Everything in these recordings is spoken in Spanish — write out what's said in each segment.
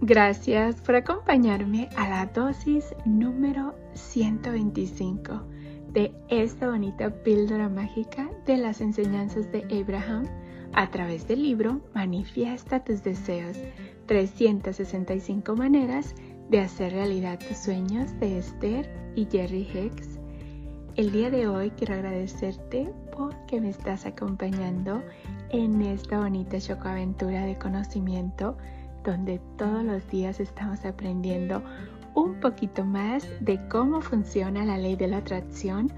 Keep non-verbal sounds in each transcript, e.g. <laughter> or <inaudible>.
Gracias por acompañarme a la dosis número 125 de esta bonita píldora mágica de las enseñanzas de Abraham a través del libro Manifiesta tus deseos, 365 maneras de hacer realidad tus sueños de Esther y Jerry Hicks. El día de hoy quiero agradecerte porque me estás acompañando en esta bonita chocoaventura de conocimiento donde todos los días estamos aprendiendo un poquito más de cómo funciona la ley de la atracción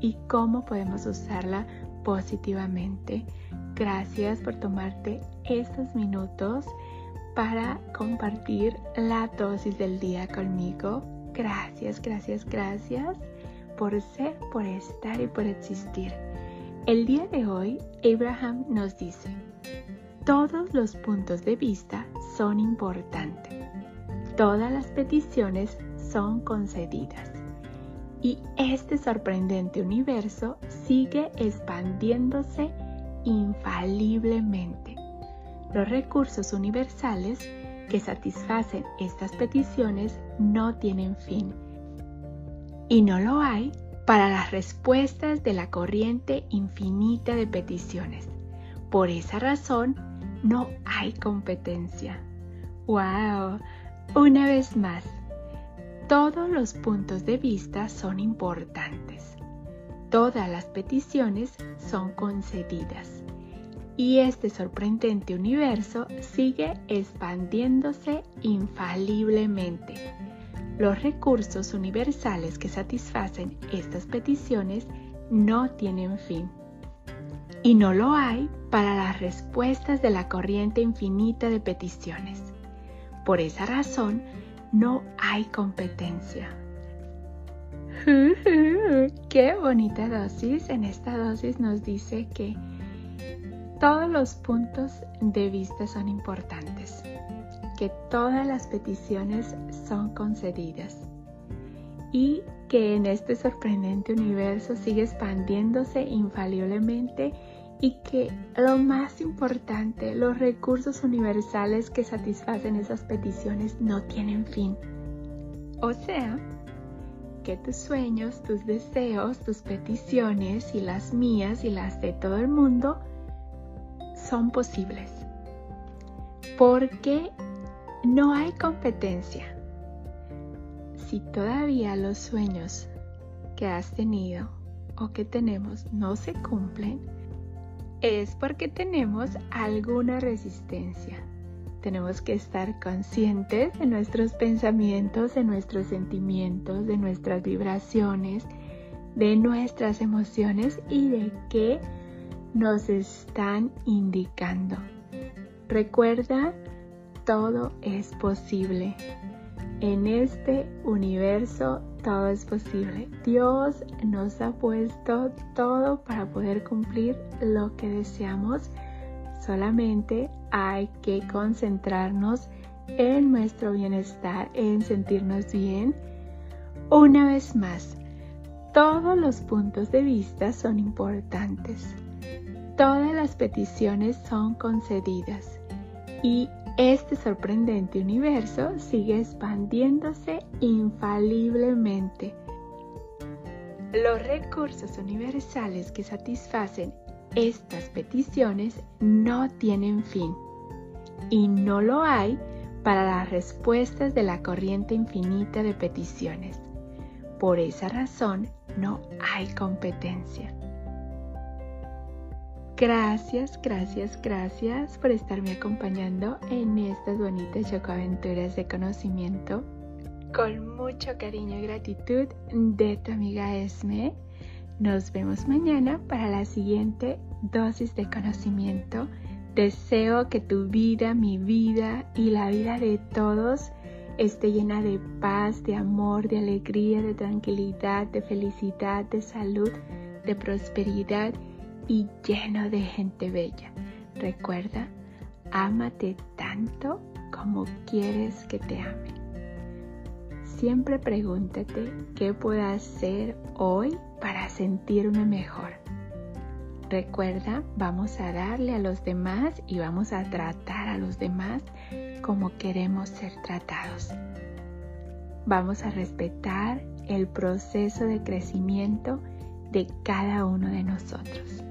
y cómo podemos usarla positivamente. Gracias por tomarte estos minutos para compartir la dosis del día conmigo. Gracias, gracias, gracias por ser, por estar y por existir. El día de hoy, Abraham nos dice, todos los puntos de vista son importantes. Todas las peticiones son concedidas. Y este sorprendente universo sigue expandiéndose infaliblemente. Los recursos universales que satisfacen estas peticiones no tienen fin. Y no lo hay para las respuestas de la corriente infinita de peticiones. Por esa razón, no hay competencia. ¡Wow! Una vez más, todos los puntos de vista son importantes. Todas las peticiones son concedidas. Y este sorprendente universo sigue expandiéndose infaliblemente. Los recursos universales que satisfacen estas peticiones no tienen fin y no lo hay para las respuestas de la corriente infinita de peticiones. Por esa razón, no hay competencia. <laughs> ¡Qué bonita dosis! En esta dosis nos dice que todos los puntos de vista son importantes, que todas las peticiones son concedidas y que en este sorprendente universo sigue expandiéndose infaliblemente y que lo más importante, los recursos universales que satisfacen esas peticiones no tienen fin. O sea, que tus sueños, tus deseos, tus peticiones y las mías y las de todo el mundo son posibles. Porque no hay competencia si todavía los sueños que has tenido o que tenemos no se cumplen, es porque tenemos alguna resistencia. Tenemos que estar conscientes de nuestros pensamientos, de nuestros sentimientos, de nuestras vibraciones, de nuestras emociones y de qué nos están indicando. Recuerda, todo es posible. En este universo todo es posible. Dios nos ha puesto todo para poder cumplir lo que deseamos. Solamente hay que concentrarnos en nuestro bienestar, en sentirnos bien. Una vez más, todos los puntos de vista son importantes. Todas las peticiones son concedidas y este sorprendente universo sigue expandiéndose infaliblemente. Los recursos universales que satisfacen estas peticiones no tienen fin y no lo hay para las respuestas de la corriente infinita de peticiones. Por esa razón no hay competencia. Gracias, gracias, gracias por estarme acompañando en estas bonitas chocoaventuras de conocimiento. Con mucho cariño y gratitud de tu amiga Esme. Nos vemos mañana para la siguiente dosis de conocimiento. Deseo que tu vida, mi vida y la vida de todos esté llena de paz, de amor, de alegría, de tranquilidad, de felicidad, de salud, de prosperidad y lleno de gente bella. Recuerda, ámate tanto como quieres que te ame. Siempre pregúntate qué puedo hacer hoy para sentirme mejor. Recuerda, vamos a darle a los demás y vamos a tratar a los demás como queremos ser tratados. Vamos a respetar el proceso de crecimiento de cada uno de nosotros.